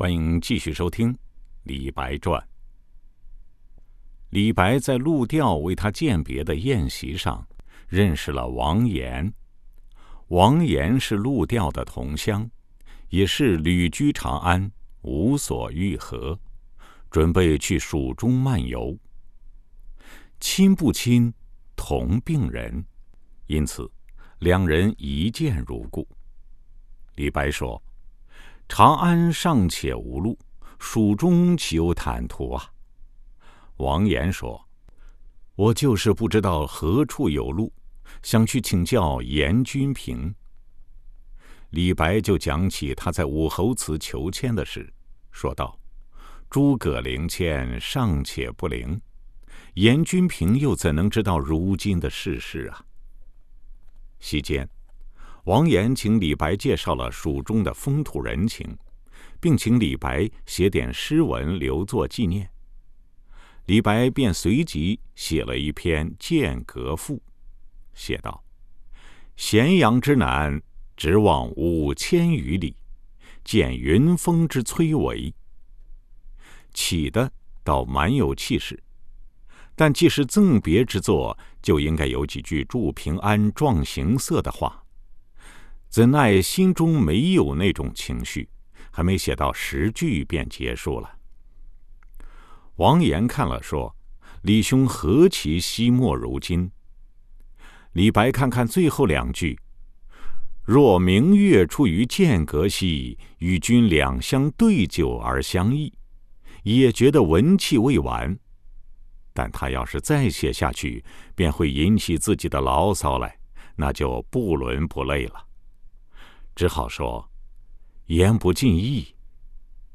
欢迎继续收听《李白传》。李白在陆调为他饯别的宴席上，认识了王岩。王岩是陆调的同乡，也是旅居长安，无所欲合，准备去蜀中漫游。亲不亲，同病人，因此两人一见如故。李白说。长安尚且无路，蜀中岂有坦途啊？王岩说：“我就是不知道何处有路，想去请教严君平。”李白就讲起他在武侯祠求签的事，说道：“诸葛灵签尚且不灵，严君平又怎能知道如今的世事啊？”席间。王岩请李白介绍了蜀中的风土人情，并请李白写点诗文留作纪念。李白便随即写了一篇《剑阁赋》，写道：“咸阳之南，直望五千余里，见云峰之崔嵬。”起的倒蛮有气势，但既是赠别之作，就应该有几句祝平安、壮行色的话。怎奈心中没有那种情绪，还没写到十句便结束了。王岩看了说：“李兄何其惜墨如金。”李白看看最后两句：“若明月出于剑阁兮，与君两相对酒而相忆。”也觉得文气未完，但他要是再写下去，便会引起自己的牢骚来，那就不伦不类了。只好说：“言不尽意，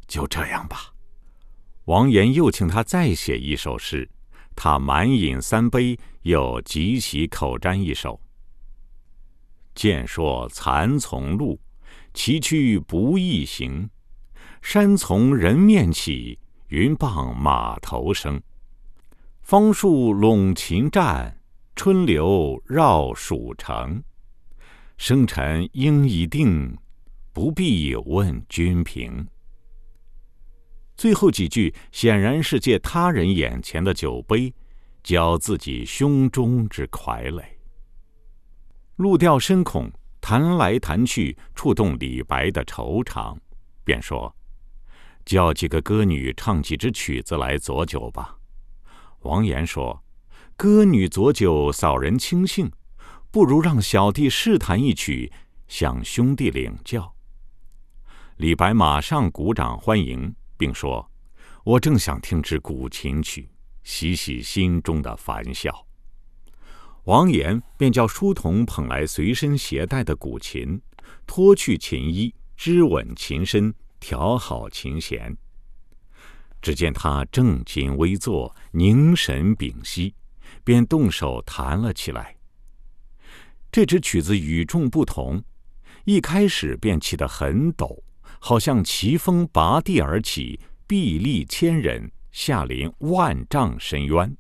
就这样吧。”王岩又请他再写一首诗，他满饮三杯，又即席口占一首：“见说蚕丛路，崎岖不易行。山从人面起，云傍马头生。枫树笼秦战，春流绕蜀城。”生辰应已定，不必问君平。最后几句显然是借他人眼前的酒杯，浇自己胸中之傀儡。陆调深恐弹来弹去触动李白的愁肠，便说：“叫几个歌女唱几支曲子来佐酒吧。”王岩说：“歌女佐酒扫人清兴。”不如让小弟试弹一曲，向兄弟领教。李白马上鼓掌欢迎，并说：“我正想听支古琴曲，洗洗心中的烦笑。”王岩便叫书童捧来随身携带的古琴，脱去琴衣，支稳琴身，调好琴弦。只见他正襟危坐，凝神屏息，便动手弹了起来。这支曲子与众不同，一开始便起得很陡，好像奇峰拔地而起，壁立千仞，下临万丈深渊。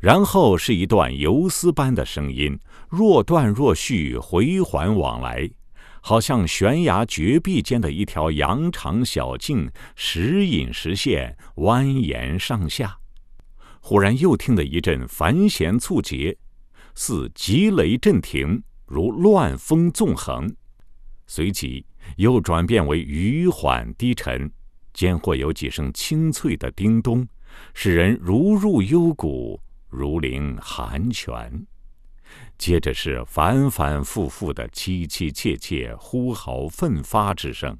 然后是一段游丝般的声音，若断若续，回环往来，好像悬崖绝壁间的一条羊肠小径，时隐时现，蜿蜒上下。忽然又听得一阵繁弦簇结。似急雷震庭，如乱风纵横，随即又转变为余缓低沉，间或有几声清脆的叮咚，使人如入幽谷，如临寒泉。接着是反反复复的凄凄切切呼号奋发之声，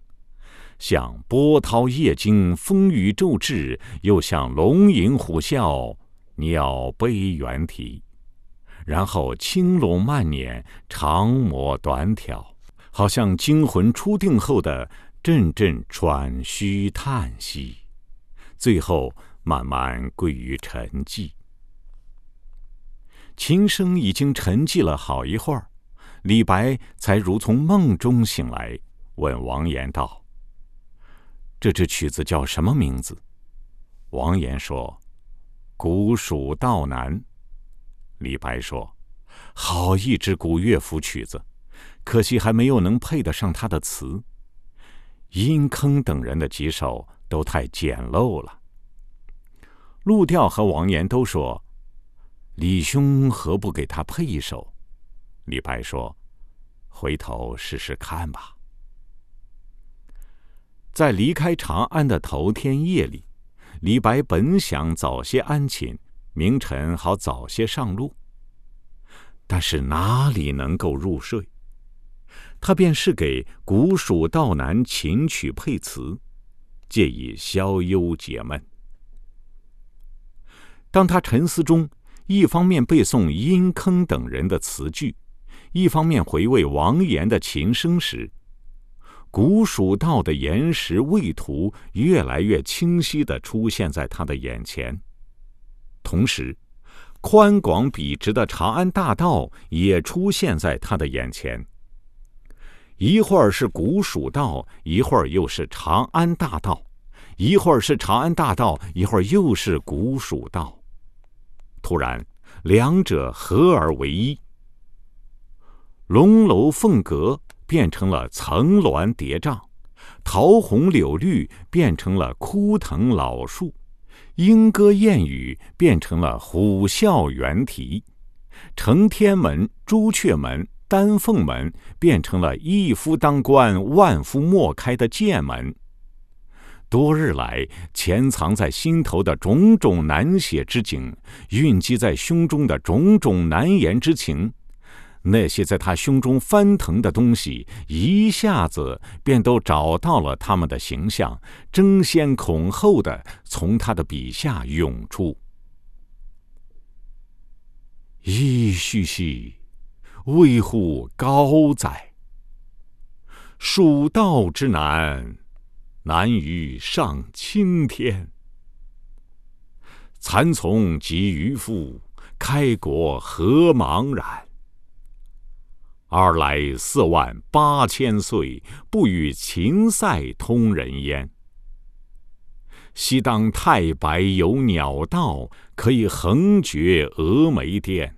像波涛夜惊，风雨骤至，又像龙吟虎啸，鸟悲猿啼。然后轻拢慢捻，长磨短挑，好像惊魂初定后的阵阵喘吁叹息，最后慢慢归于沉寂。琴声已经沉寂了好一会儿，李白才如从梦中醒来，问王岩道：“这支曲子叫什么名字？”王岩说：“古蜀道难。”李白说：“好一支古乐府曲子，可惜还没有能配得上他的词。殷坑等人的几首都太简陋了。陆调和王岩都说：“李兄何不给他配一首？”李白说：“回头试试看吧。”在离开长安的头天夜里，李白本想早些安寝，明晨好早些上路。但是哪里能够入睡？他便是给古蜀道难琴曲配词，借以消忧解闷。当他沉思中，一方面背诵殷坑等人的词句，一方面回味王岩的琴声时，古蜀道的岩石位图越来越清晰的出现在他的眼前，同时，宽广笔直的长安大道也出现在他的眼前。一会儿是古蜀道，一会儿又是长安大道；一会儿是长安大道，一会儿又是古蜀道。突然，两者合而为一，龙楼凤阁。变成了层峦叠嶂，桃红柳绿变成了枯藤老树，莺歌燕语变成了虎啸猿啼，承天门、朱雀门、丹凤门变成了一夫当关、万夫莫开的剑门。多日来潜藏在心头的种种难写之景，蕴积在胸中的种种难言之情。那些在他胸中翻腾的东西，一下子便都找到了他们的形象，争先恐后的从他的笔下涌出。噫吁吁，危乎高哉！蜀道之难，难于上青天。蚕丛及鱼凫，开国何茫然！尔来四万八千岁，不与秦塞通人烟。西当太白有鸟道，可以横绝峨眉巅。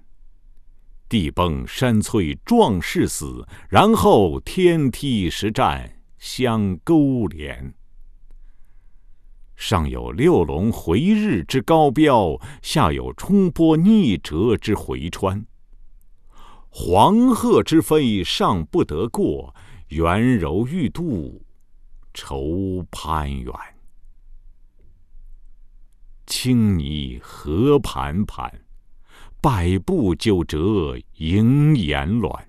地崩山摧壮士死，然后天梯石栈相勾连。上有六龙回日之高标，下有冲波逆折之回川。黄鹤之飞尚不得过，猿柔欲度愁攀援。青泥何盘盘，百步九折萦岩峦。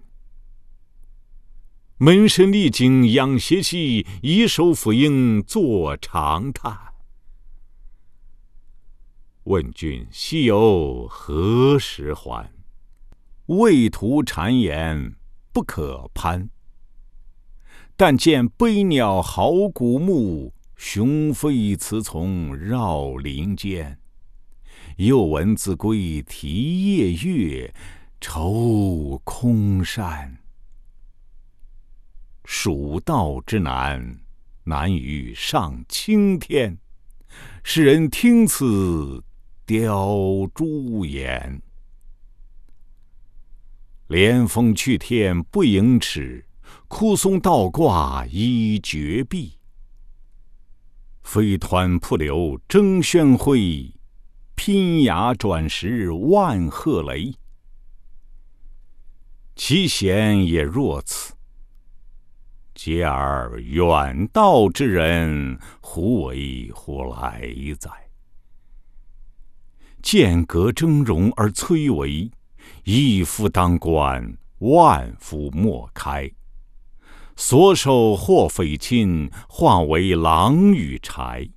门深历经仰斜息，以手抚膺坐长叹。问君西游何时还？畏途谗言不可攀。但见悲鸟号古木，雄飞雌从绕林间。又闻子规啼夜月，愁空山。蜀道之难，难于上青天。世人听此，凋朱颜。连峰去天不盈尺，枯松倒挂依绝壁。飞湍瀑流争喧哗，拼崖转石万壑雷。其险也若此，嗟尔远道之人，胡为乎来哉？剑阁峥嵘而崔嵬。一夫当关，万夫莫开。所守或匪亲，化为狼与豺。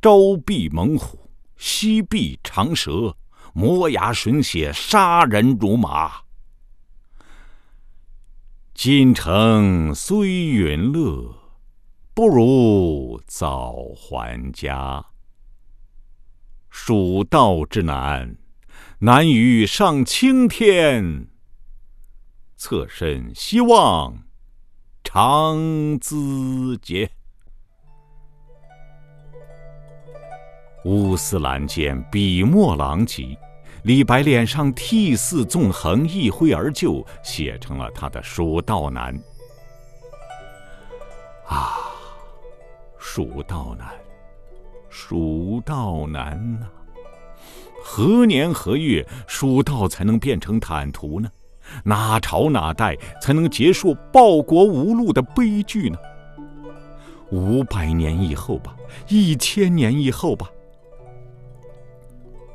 朝避猛虎，夕避长蛇，磨牙吮血，杀人如麻。今城虽云乐，不如早还家。蜀道之难。难于上青天，侧身西望长咨嗟。乌丝栏间，笔墨狼藉，李白脸上涕泗纵横，一挥而就，写成了他的《蜀道难》。啊！蜀道难，蜀道难呐！何年何月，蜀道才能变成坦途呢？哪朝哪代才能结束报国无路的悲剧呢？五百年以后吧，一千年以后吧。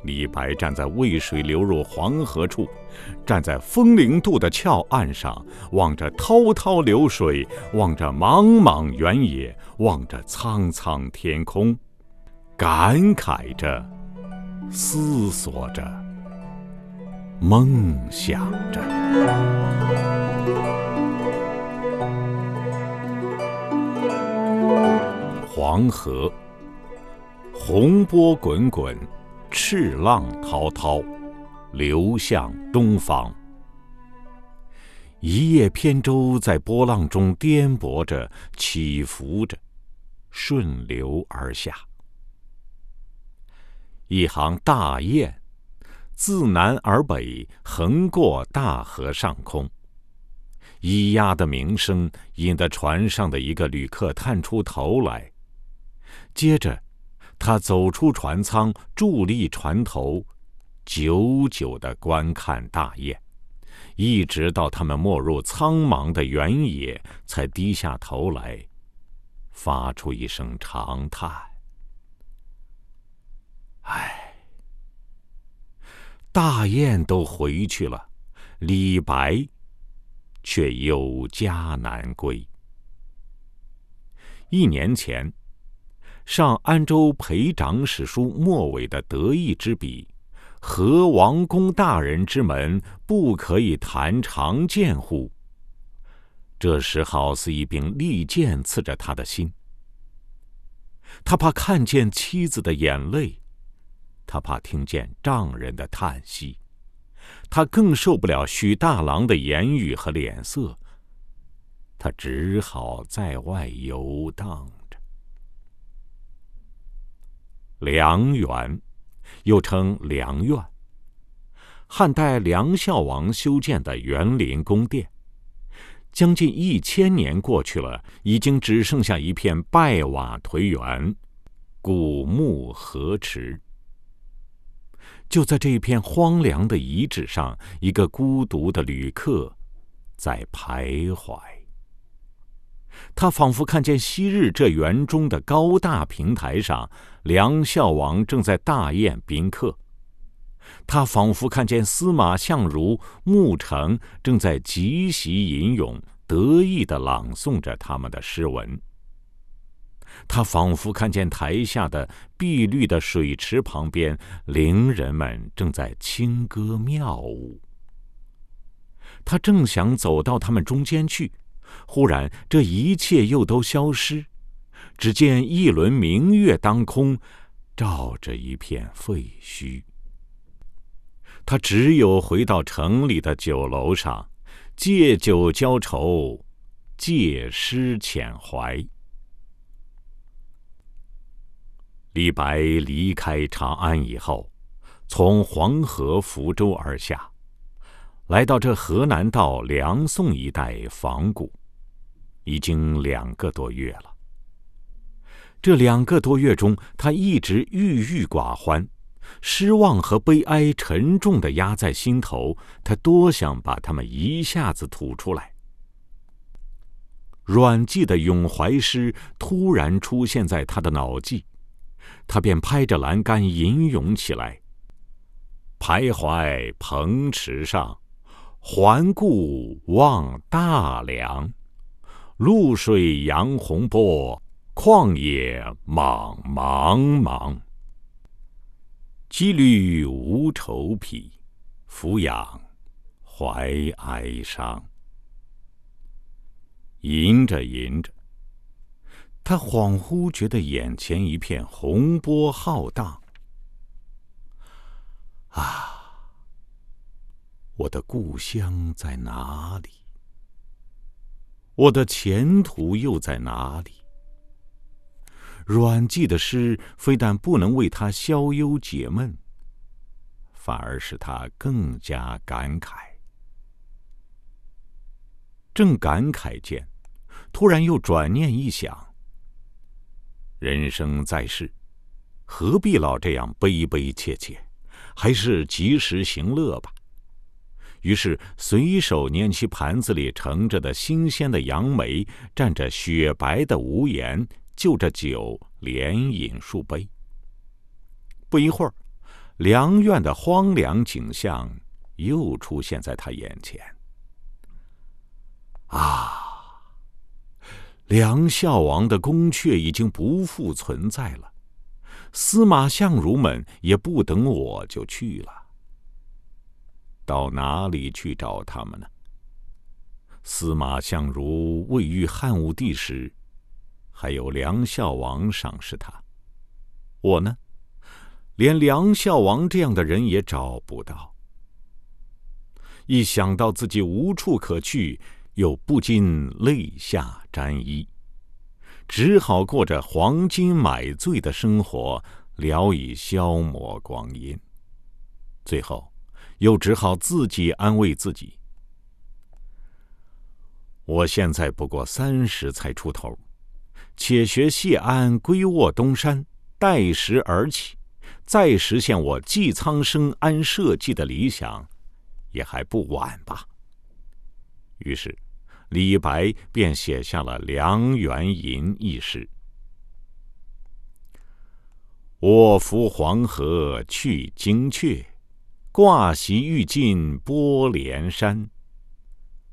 李白站在渭水流入黄河处，站在风陵渡的峭岸上，望着滔滔流水，望着茫茫原野，望着苍苍天空，感慨着，思索着，梦想着。黄河，洪波滚滚。赤浪滔滔，流向东方。一叶扁舟在波浪中颠簸着、起伏着，顺流而下。一行大雁，自南而北横过大河上空。咿呀的鸣声引得船上的一个旅客探出头来，接着。他走出船舱，伫立船头，久久的观看大雁，一直到他们没入苍茫的原野，才低下头来，发出一声长叹：“唉，大雁都回去了，李白却有家难归。”一年前。上安州裴长史书末尾的得意之笔：“何王公大人之门，不可以弹长剑乎？”这时好似一柄利剑刺着他的心。他怕看见妻子的眼泪，他怕听见丈人的叹息，他更受不了许大郎的言语和脸色。他只好在外游荡着。梁园，又称梁苑。汉代梁孝王修建的园林宫殿，将近一千年过去了，已经只剩下一片败瓦颓垣，古木河池。就在这一片荒凉的遗址上，一个孤独的旅客在徘徊。他仿佛看见昔日这园中的高大平台上，梁孝王正在大宴宾客；他仿佛看见司马相如、穆成正在极席吟咏，得意的朗诵着他们的诗文；他仿佛看见台下的碧绿的水池旁边，伶人们正在轻歌妙舞。他正想走到他们中间去。忽然，这一切又都消失，只见一轮明月当空，照着一片废墟。他只有回到城里的酒楼上，借酒浇愁，借诗遣怀。李白离开长安以后，从黄河福州而下，来到这河南道梁宋一带访古。已经两个多月了。这两个多月中，他一直郁郁寡欢，失望和悲哀沉重的压在心头。他多想把它们一下子吐出来。阮籍的咏怀诗突然出现在他的脑际，他便拍着栏杆吟咏起来：“徘徊蓬池上，环顾望大梁。”渌水扬洪波，旷野莽茫茫。羁旅无愁癖，俯仰怀哀伤。吟着吟着，他恍惚觉得眼前一片洪波浩荡。啊，我的故乡在哪里？我的前途又在哪里？阮籍的诗非但不能为他消忧解闷，反而使他更加感慨。正感慨间，突然又转念一想：人生在世，何必老这样悲悲切切？还是及时行乐吧。于是随手拈起盘子里盛着的新鲜的杨梅，蘸着雪白的无言，就着酒连饮数杯。不一会儿，梁院的荒凉景象又出现在他眼前。啊！梁孝王的宫阙已经不复存在了，司马相如们也不等我就去了。到哪里去找他们呢？司马相如未遇汉武帝时，还有梁孝王赏识他。我呢，连梁孝王这样的人也找不到。一想到自己无处可去，又不禁泪下沾衣，只好过着黄金买醉的生活，聊以消磨光阴。最后，又只好自己安慰自己：我现在不过三十才出头，且学谢安归卧东山，待时而起，再实现我寄苍生安社稷的理想，也还不晚吧。于是，李白便写下了《梁园吟》一诗：“我扶黄河去惊阙，挂席欲尽波连山。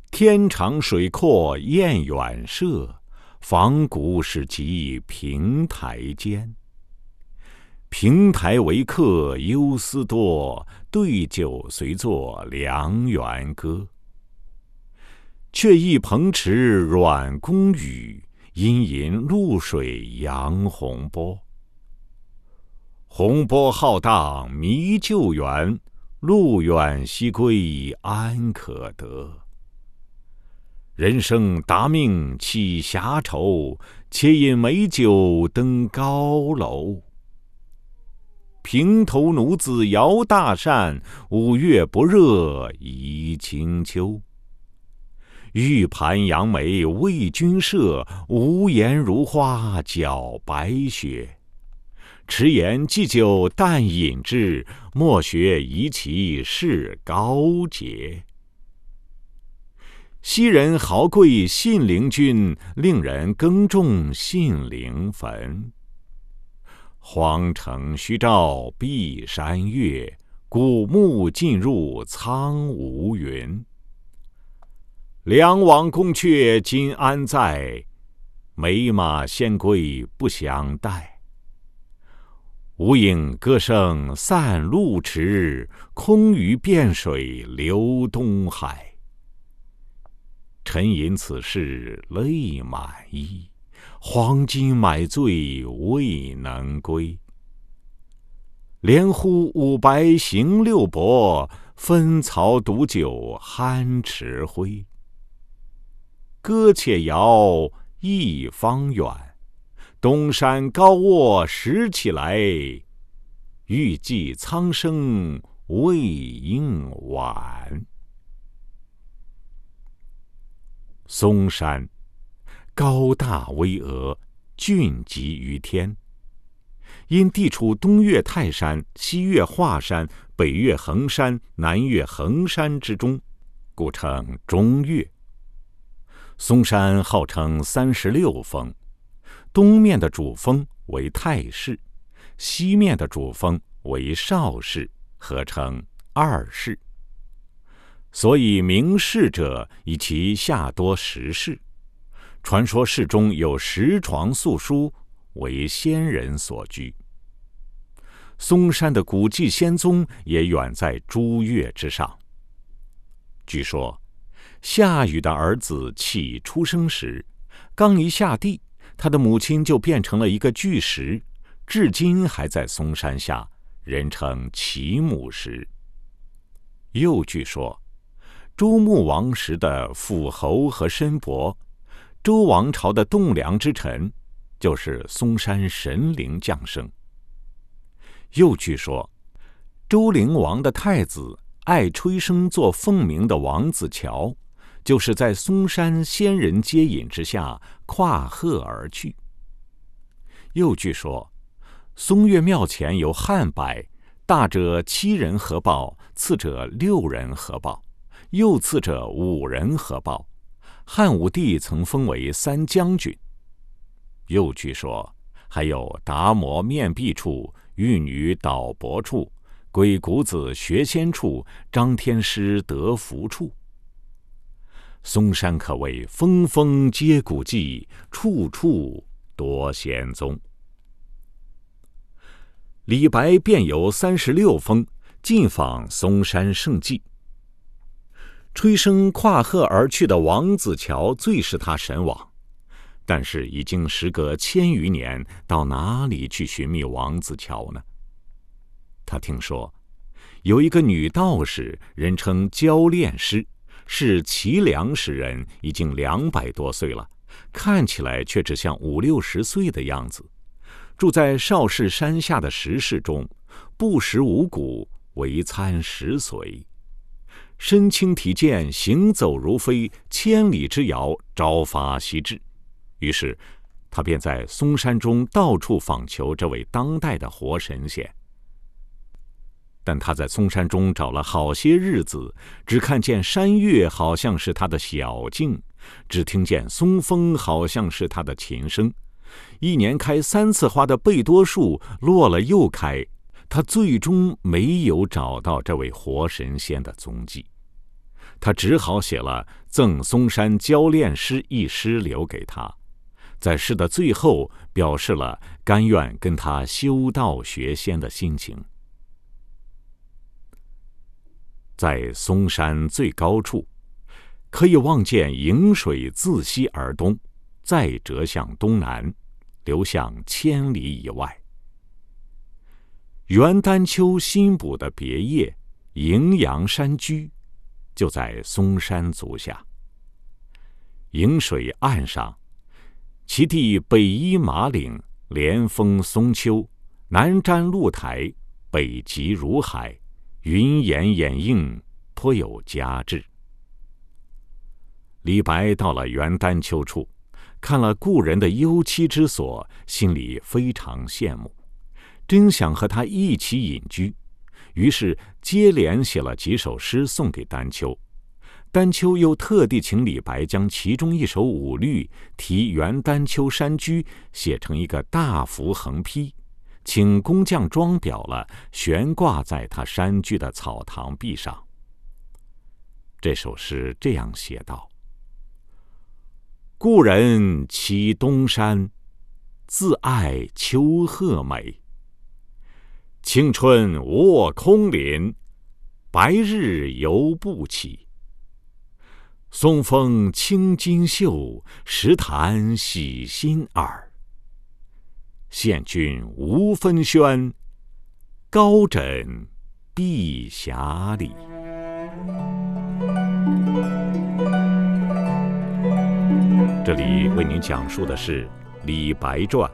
天长水阔雁远射，访古始及平台间。平台为客忧思多，对酒随作梁园歌。”却忆蓬池软宫宇，阴吟露水扬洪波。洪波浩荡迷旧园，路远西归安可得？人生达命岂暇愁？且饮美酒登高楼。平头奴子摇大扇，五月不热宜清秋。玉盘杨梅为君设，无言如花搅白雪。迟言祭酒但饮之，莫学夷其事高洁。昔人豪贵信陵君，令人耕种信陵坟。荒城虚照碧山月，古木尽入苍梧云。梁王宫阙今安在？美马仙归不相待。无影歌声散露迟，空余汴水流东海。沉吟此事泪满衣，黄金买醉未能归。连呼五白行六伯，分曹独酒酣池灰。歌且摇一方远，东山高卧拾起来。欲寄苍生未应晚。嵩山高大巍峨，峻极于天。因地处东岳泰山、西岳华山、北岳衡山、南岳衡山之中，故称中岳。嵩山号称三十六峰，东面的主峰为太室，西面的主峰为少室，合称二室。所以名室者，以其下多石室。传说室中有石床素书，为仙人所居。嵩山的古迹仙踪也远在诸岳之上。据说。夏禹的儿子启出生时，刚一下地，他的母亲就变成了一个巨石，至今还在嵩山下，人称启母石。又据说，周穆王时的辅侯和申伯，周王朝的栋梁之臣，就是嵩山神灵降生。又据说，周灵王的太子爱吹笙做凤鸣的王子乔。就是在嵩山仙人接引之下跨鹤而去。又据说，松岳庙前有汉柏，大者七人合抱，次者六人合抱，又次者五人合抱。汉武帝曾封为三将军。又据说，还有达摩面壁处、玉女倒脖处、鬼谷子学仙处、张天师得福处。嵩山可谓峰峰皆古迹，处处多仙踪。李白便有三十六峰，尽访嵩山胜迹。吹笙跨鹤而去的王子乔最使他神往，但是已经时隔千余年，到哪里去寻觅王子乔呢？他听说，有一个女道士，人称焦炼师。是齐梁时人，已经两百多岁了，看起来却只像五六十岁的样子。住在少室山下的石室中，不食五谷，唯餐食髓。身轻体健，行走如飞，千里之遥，朝发夕至。于是，他便在嵩山中到处访求这位当代的活神仙。但他在嵩山中找了好些日子，只看见山岳好像是他的小径，只听见松风好像是他的琴声。一年开三次花的贝多树落了又开，他最终没有找到这位活神仙的踪迹。他只好写了《赠嵩山教练诗》一诗留给他，在诗的最后表示了甘愿跟他修道学仙的心情。在嵩山最高处，可以望见颍水自西而东，再折向东南，流向千里以外。元丹丘新补的别业荥阳山居，就在嵩山足下。颍水岸上，其地北依马岭，连峰松丘，南瞻鹿台，北极如海。云岩掩映，颇有佳致。李白到了元丹丘处，看了故人的幽栖之所，心里非常羡慕，真想和他一起隐居。于是接连写了几首诗送给丹丘。丹丘又特地请李白将其中一首五律题元丹丘山居写成一个大幅横批。请工匠装裱了，悬挂在他山居的草堂壁上。这首诗这样写道：“故人栖东山，自爱秋鹤美。青春卧空林，白日游不起。松风清金秀，石潭洗心耳。”献君无分轩，高枕碧霞里。这里为您讲述的是《李白传》，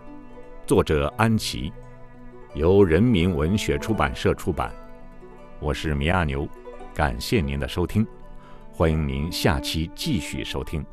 作者安琪，由人民文学出版社出版。我是米亚牛，感谢您的收听，欢迎您下期继续收听。